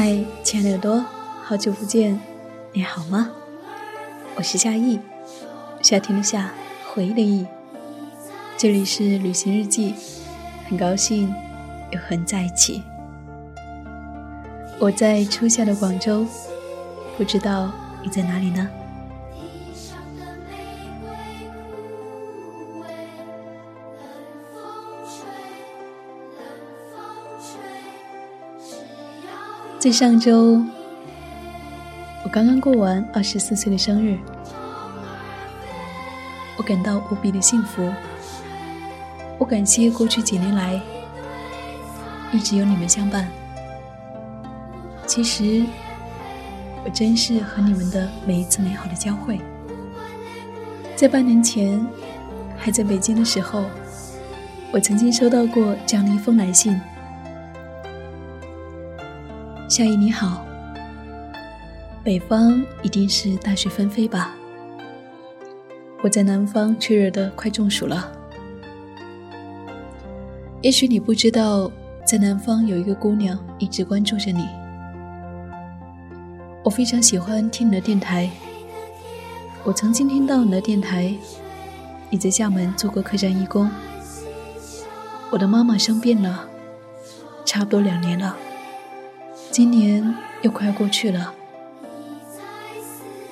嗨，亲爱的耳朵，好久不见，你好吗？我是夏意，夏天的夏，回忆的忆。这里是旅行日记，很高兴又和你在一起。我在初夏的广州，不知道你在哪里呢？在上周，我刚刚过完二十四岁的生日，我感到无比的幸福。我感谢过去几年来一直有你们相伴。其实，我珍视和你们的每一次美好的交汇。在半年前，还在北京的时候，我曾经收到过这样的一封来信。夏意你好，北方一定是大雪纷飞吧？我在南方却热得快中暑了。也许你不知道，在南方有一个姑娘一直关注着你。我非常喜欢听你的电台。我曾经听到你的电台，你在厦门做过客栈义工。我的妈妈生病了，差不多两年了。今年又快要过去了，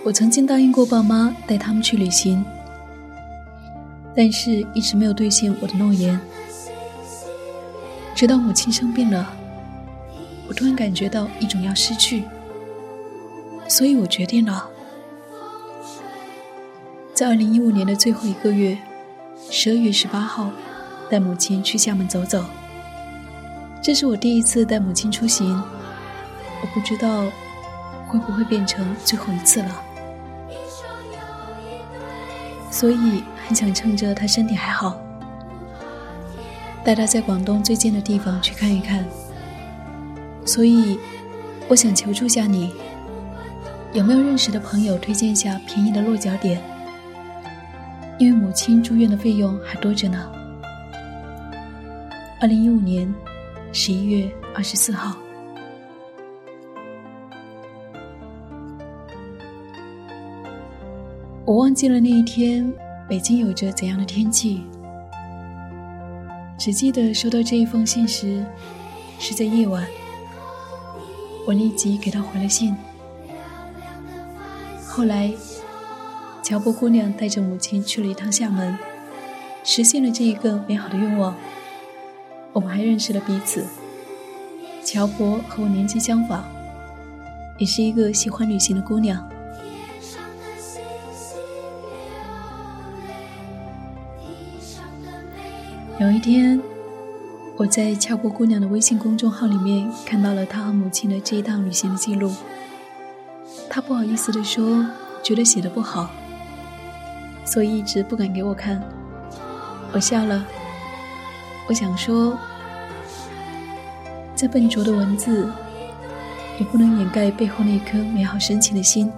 我曾经答应过爸妈带他们去旅行，但是一直没有兑现我的诺言。直到母亲生病了，我突然感觉到一种要失去，所以我决定了，在二零一五年的最后一个月，十二月十八号，带母亲去厦门走走。这是我第一次带母亲出行。我不知道会不会变成最后一次了，所以很想趁着他身体还好，带他在广东最近的地方去看一看。所以，我想求助下你，有没有认识的朋友推荐一下便宜的落脚点？因为母亲住院的费用还多着呢。二零一五年十一月二十四号。我忘记了那一天北京有着怎样的天气，只记得收到这一封信时是在夜晚。我立即给他回了信。后来，乔波姑娘带着母亲去了一趟厦门，实现了这一个美好的愿望。我们还认识了彼此。乔博和我年纪相仿，也是一个喜欢旅行的姑娘。有一天，我在俏姑姑娘的微信公众号里面看到了她和母亲的这一趟旅行的记录。她不好意思地说，觉得写的不好，所以一直不敢给我看。我笑了，我想说，再笨拙的文字，也不能掩盖背后那颗美好深情的心。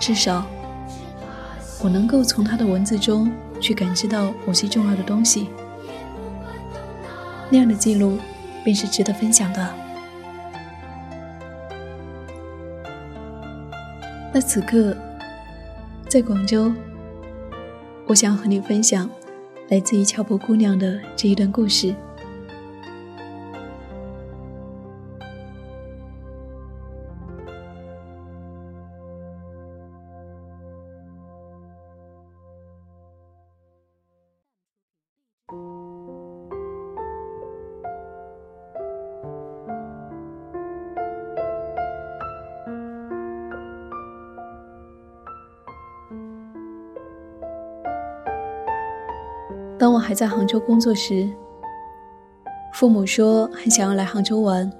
至少，我能够从她的文字中。去感知到某些重要的东西，那样的记录便是值得分享的。那此刻，在广州，我想和你分享来自于俏婆姑娘的这一段故事。当我还在杭州工作时，父母说很想要来杭州玩，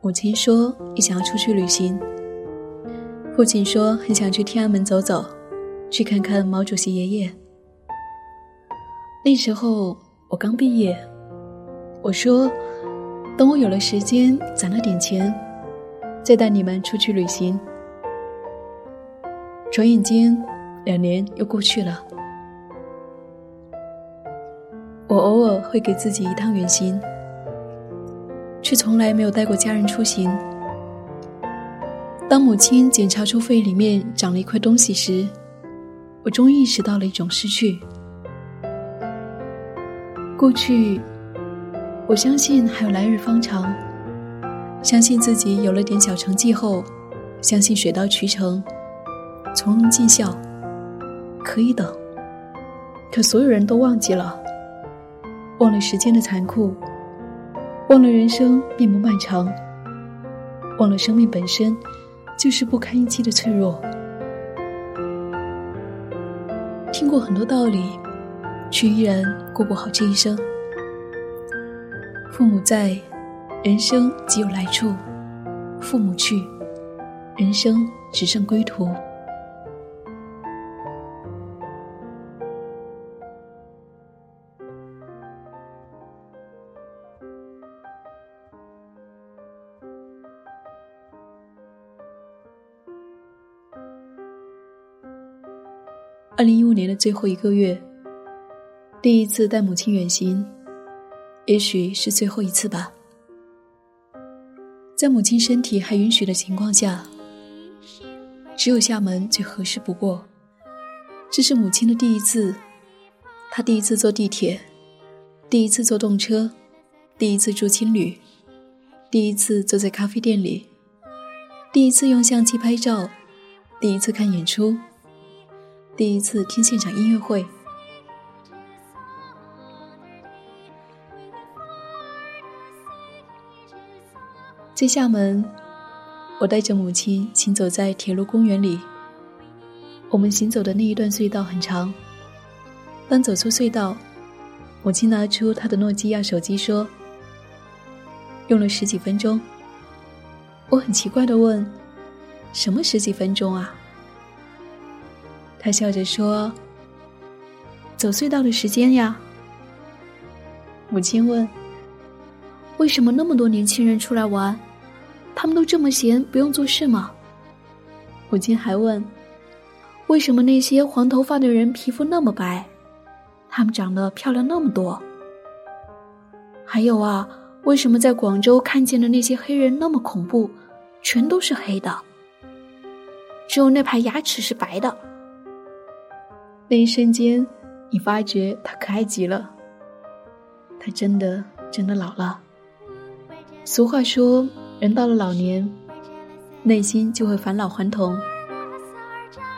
母亲说也想要出去旅行，父亲说很想去天安门走走，去看看毛主席爷爷。那时候我刚毕业，我说等我有了时间，攒了点钱，再带你们出去旅行。转眼间，两年又过去了。我偶尔会给自己一趟远行，却从来没有带过家人出行。当母亲检查出肺里面长了一块东西时，我终于意识到了一种失去。过去，我相信还有来日方长，相信自己有了点小成绩后，相信水到渠成，从容尽孝，可以等。可所有人都忘记了。忘了时间的残酷，忘了人生并不漫长，忘了生命本身就是不堪一击的脆弱。听过很多道理，却依然过不好这一生。父母在，人生即有来处；父母去，人生只剩归途。二零一五年的最后一个月，第一次带母亲远行，也许是最后一次吧。在母亲身体还允许的情况下，只有厦门最合适不过。这是母亲的第一次，她第一次坐地铁，第一次坐动车，第一次住青旅，第一次坐在咖啡店里，第一次用相机拍照，第一次看演出。第一次听现场音乐会，在厦门，我带着母亲行走在铁路公园里。我们行走的那一段隧道很长。当走出隧道，母亲拿出她的诺基亚手机说：“用了十几分钟。”我很奇怪的问：“什么十几分钟啊？”他笑着说：“走隧道的时间呀。”母亲问：“为什么那么多年轻人出来玩，他们都这么闲，不用做事吗？”母亲还问：“为什么那些黄头发的人皮肤那么白，他们长得漂亮那么多？还有啊，为什么在广州看见的那些黑人那么恐怖，全都是黑的，只有那排牙齿是白的？”那一瞬间，你发觉他可爱极了。他真的真的老了。俗话说，人到了老年，内心就会返老还童，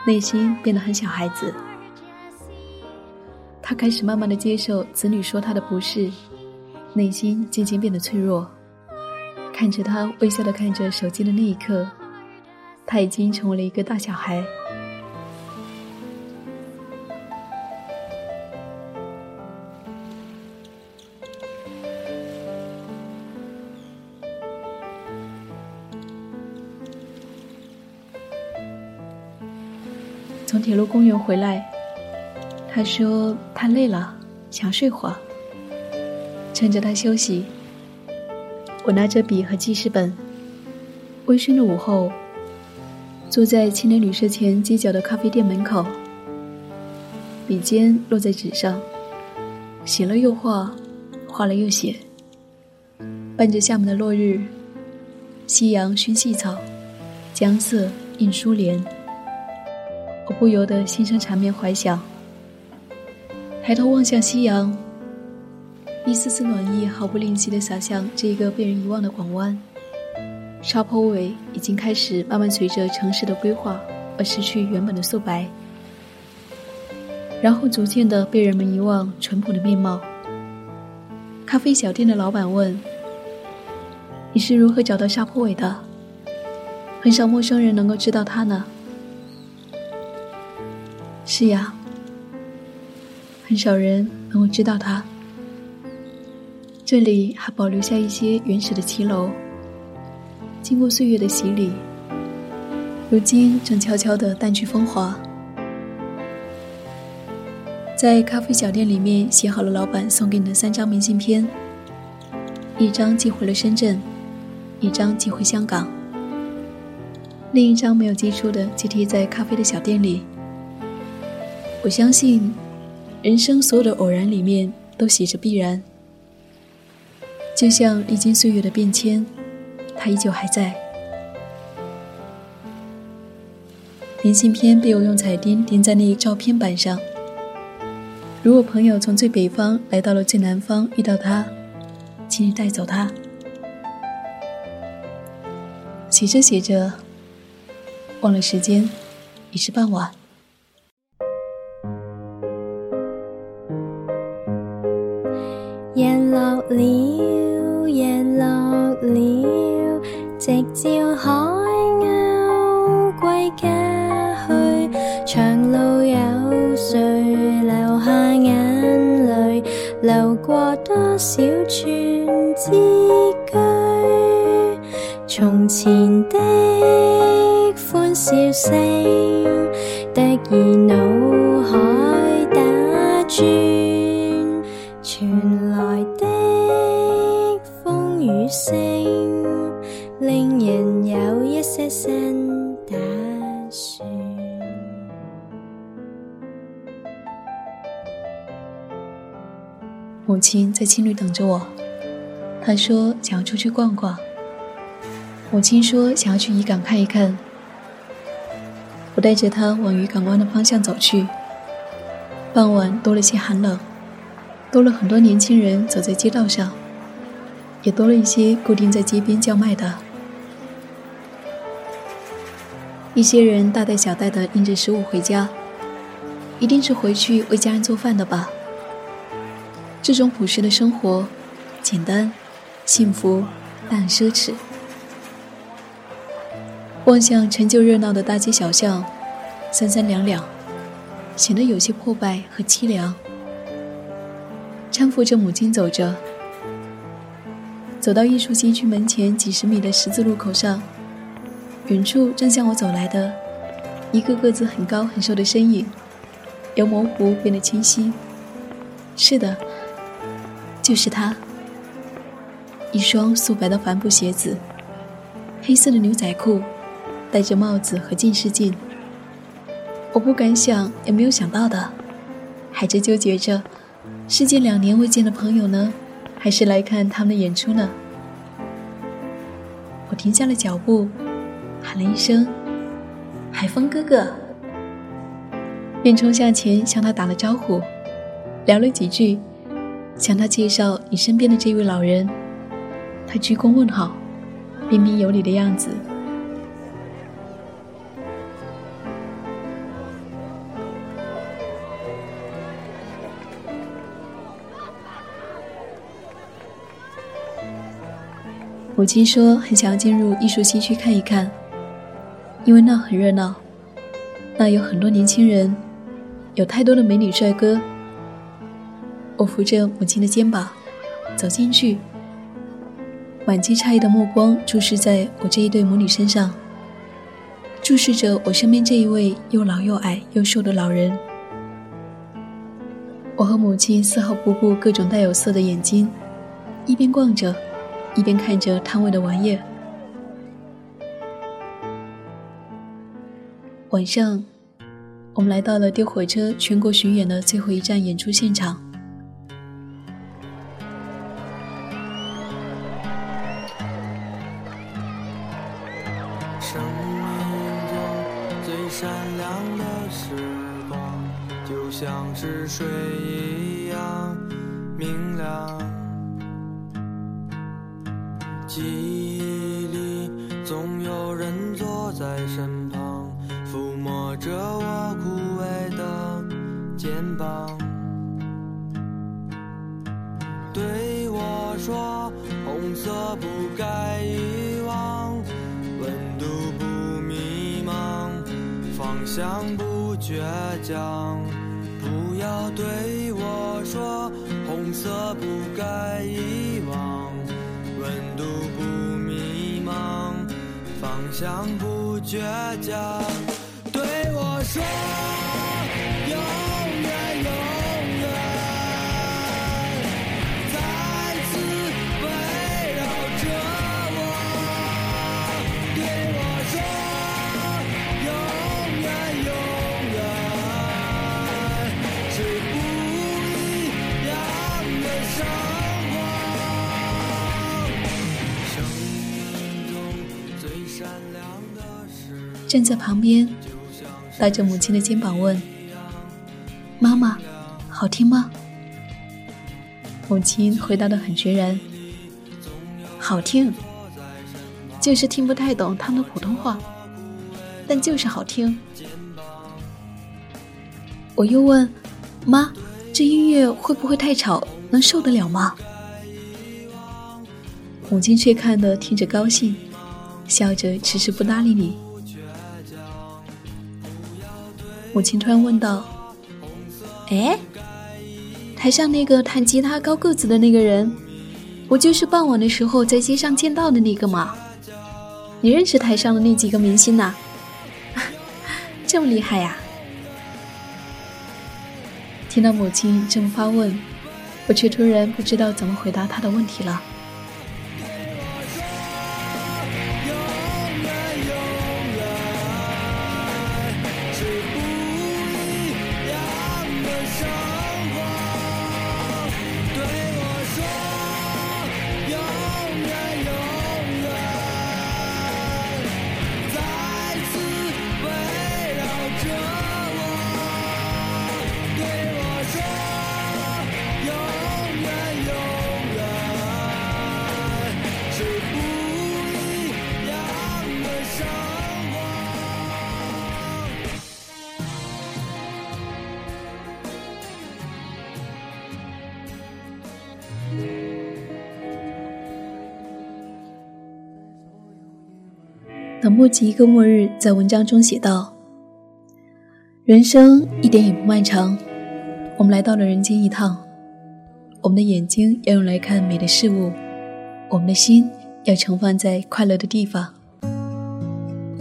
内心变得很小孩子。他开始慢慢的接受子女说他的不是，内心渐渐变得脆弱。看着他微笑的看着手机的那一刻，他已经成为了一个大小孩。铁路公园回来，他说他累了，想睡会儿。趁着他休息，我拿着笔和记事本，微醺的午后，坐在青年旅社前街角的咖啡店门口，笔尖落在纸上，写了又画，画了又写。伴着厦门的落日，夕阳熏细草，江色映疏帘。我不由得心生缠绵怀想，抬头望向夕阳，一丝丝暖意毫不吝惜地洒向这一个被人遗忘的港湾。沙坡尾已经开始慢慢随着城市的规划而失去原本的素白，然后逐渐的被人们遗忘淳朴的面貌。咖啡小店的老板问：“你是如何找到沙坡尾的？很少陌生人能够知道它呢。”是呀，很少人能够知道它。这里还保留下一些原始的骑楼。经过岁月的洗礼，如今正悄悄地淡去风华。在咖啡小店里面写好了老板送给你的三张明信片，一张寄回了深圳，一张寄回香港，另一张没有寄出的寄贴在咖啡的小店里。我相信，人生所有的偶然里面都写着必然，就像历经岁月的变迁。他依旧还在。明信片被我用彩钉钉在那照片板上。如果朋友从最北方来到了最南方，遇到他，请你带走他。写着写着，忘了时间，已是傍晚。了，夜落了。直照海鸥归家去，长路有谁留下眼泪？流过多少串字句？从前的欢笑声，突然脑海打转，亲在青旅等着我，她说想要出去逛逛。母亲说想要去渔港看一看。我带着她往渔港湾的方向走去。傍晚多了些寒冷，多了很多年轻人走在街道上，也多了一些固定在街边叫卖的。一些人大袋小袋的拎着食物回家，一定是回去为家人做饭的吧。这种朴实的生活，简单、幸福，但奢侈。望向陈旧热闹的大街小巷，三三两两，显得有些破败和凄凉。搀扶着母亲走着，走到艺术新区门前几十米的十字路口上。远处正向我走来的，一个个子很高很瘦的身影，由模糊变得清晰。是的，就是他。一双素白的帆布鞋子，黑色的牛仔裤，戴着帽子和近视镜。我不敢想，也没有想到的，还在纠结着，是见两年未见的朋友呢，还是来看他们的演出呢？我停下了脚步。喊了一声“海风哥哥”，便冲向前向他打了招呼，聊了几句，向他介绍你身边的这位老人。他鞠躬问好，彬彬有礼的样子。母亲说很想要进入艺术西区看一看。因为那很热闹，那有很多年轻人，有太多的美女帅哥。我扶着母亲的肩膀走进去，满记诧异的目光注视在我这一对母女身上，注视着我身边这一位又老又矮又瘦的老人。我和母亲丝毫不顾各种带有色的眼睛，一边逛着，一边看着摊位的玩意。晚上，我们来到了丢火车全国巡演的最后一站演出现场。想不倔强。”不要对我说：“红色不该遗忘，温度不迷茫，方向不倔强。”对我说：“站在旁边，搭着母亲的肩膀问：“妈妈，好听吗？”母亲回答的很决然：“好听，就是听不太懂他们的普通话，但就是好听。”我又问：“妈，这音乐会不会太吵？能受得了吗？”母亲却看得听着高兴，笑着迟迟不搭理你。母亲突然问道：“哎，台上那个弹吉他高个子的那个人，不就是傍晚的时候在街上见到的那个吗？你认识台上的那几个明星呐、这么厉害呀、听到母亲这么发问，我却突然不知道怎么回答她的问题了。等不及一个末日在文章中写道：“人生一点也不漫长，我们来到了人间一趟。我们的眼睛要用来看美的事物，我们的心要盛放在快乐的地方，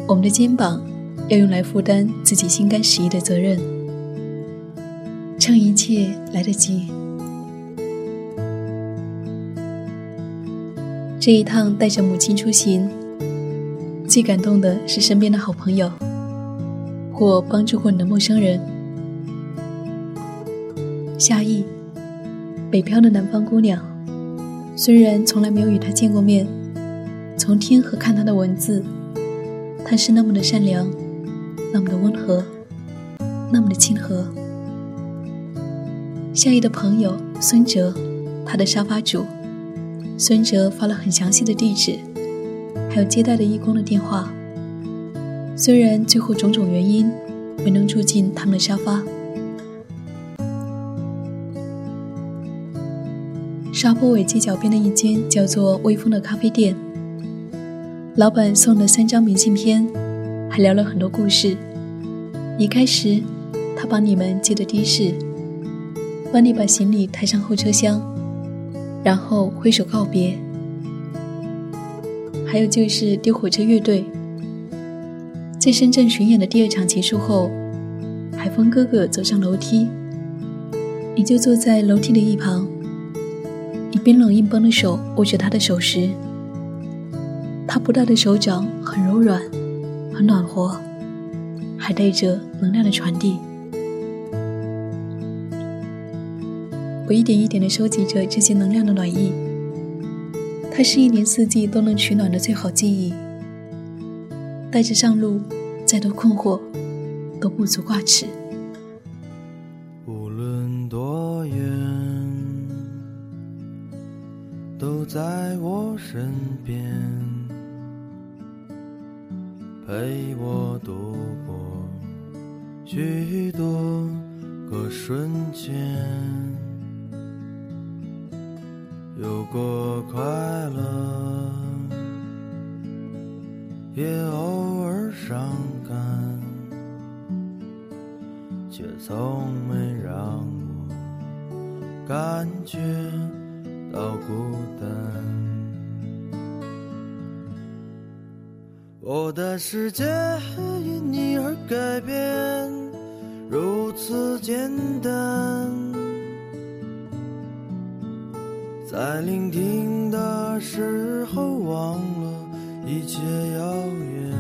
我们的肩膀要用来负担自己心甘情愿的责任。趁一切来得及，这一趟带着母亲出行。”最感动的是身边的好朋友，或帮助过你的陌生人。夏意，北漂的南方姑娘，虽然从来没有与他见过面，从听和看他的文字，他是那么的善良，那么的温和，那么的亲和。夏意的朋友孙哲，他的沙发主，孙哲发了很详细的地址。还有接待的义工的电话。虽然最后种种原因没能住进他们的沙发，沙坡尾街角边的一间叫做“微风”的咖啡店，老板送了三张明信片，还聊了很多故事。离开时，他帮你们接的的士，帮你把行李抬上后车厢，然后挥手告别。还有就是丢火车乐队，在深圳巡演的第二场结束后，海峰哥哥走上楼梯，你就坐在楼梯的一旁，你冰冷硬邦的手握着他的手时，他不大的手掌很柔软，很暖和，还带着能量的传递。我一点一点的收集着这些能量的暖意。它是一年四季都能取暖的最好记忆。带着上路，再多困惑，都不足挂齿。无论多远，都在我身边，陪我度过许多个瞬间，有过快乐，也偶尔伤感。却从没让我感觉到孤单。我的世界因你而改变，如此简单。在聆听的时候，忘了一切遥远。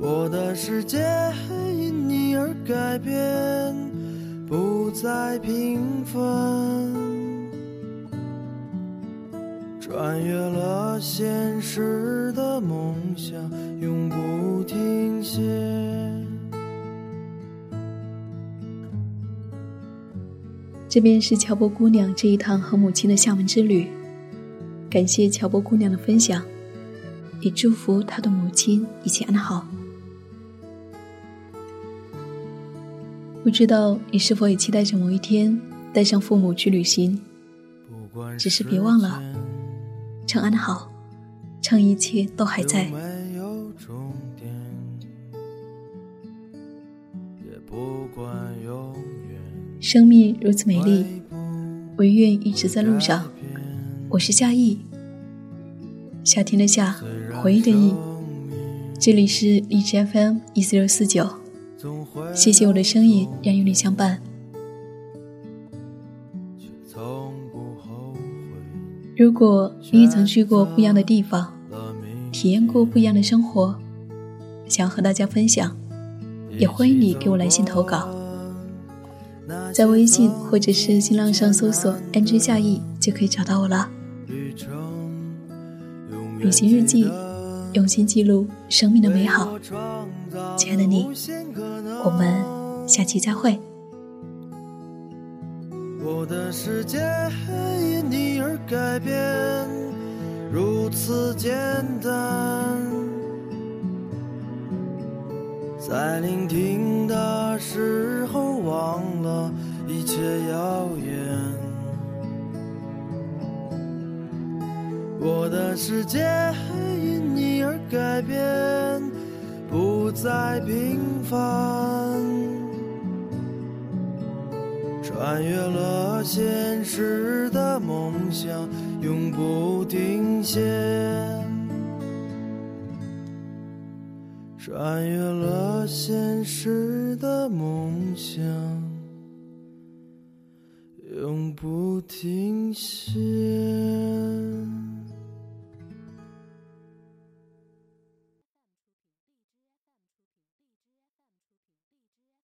我的世界因你而改变，不再平凡，穿越了现实的梦想，永不停歇。这便是乔波姑娘这一趟和母亲的厦门之旅。感谢乔波姑娘的分享，也祝福她的母亲一切安好。不知道你是否也期待着某一天带上父母去旅行？只是别忘了，趁安好，趁一切都还在。生命如此美丽，唯愿一直在路上。我是夏意，夏天的夏，回忆的忆。这里是荔枝 FM 一四六四九。谢谢我的声音让与你相伴。如果你也曾去过不一样的地方，体验过不一样的生活，想和大家分享，也欢迎你给我来信投稿，在微信或者是新浪上搜索 “nj 夏意”就可以找到我了。旅行日记，用心记录生命的美好。亲爱的你，我们下期再会。我的世界因你而改变，如此简单。在聆听的时，忘了一切遥远。我的世界因你而改变。不再平凡，穿越了现实的梦想，永不停歇。穿越了现实的梦想，永不停歇。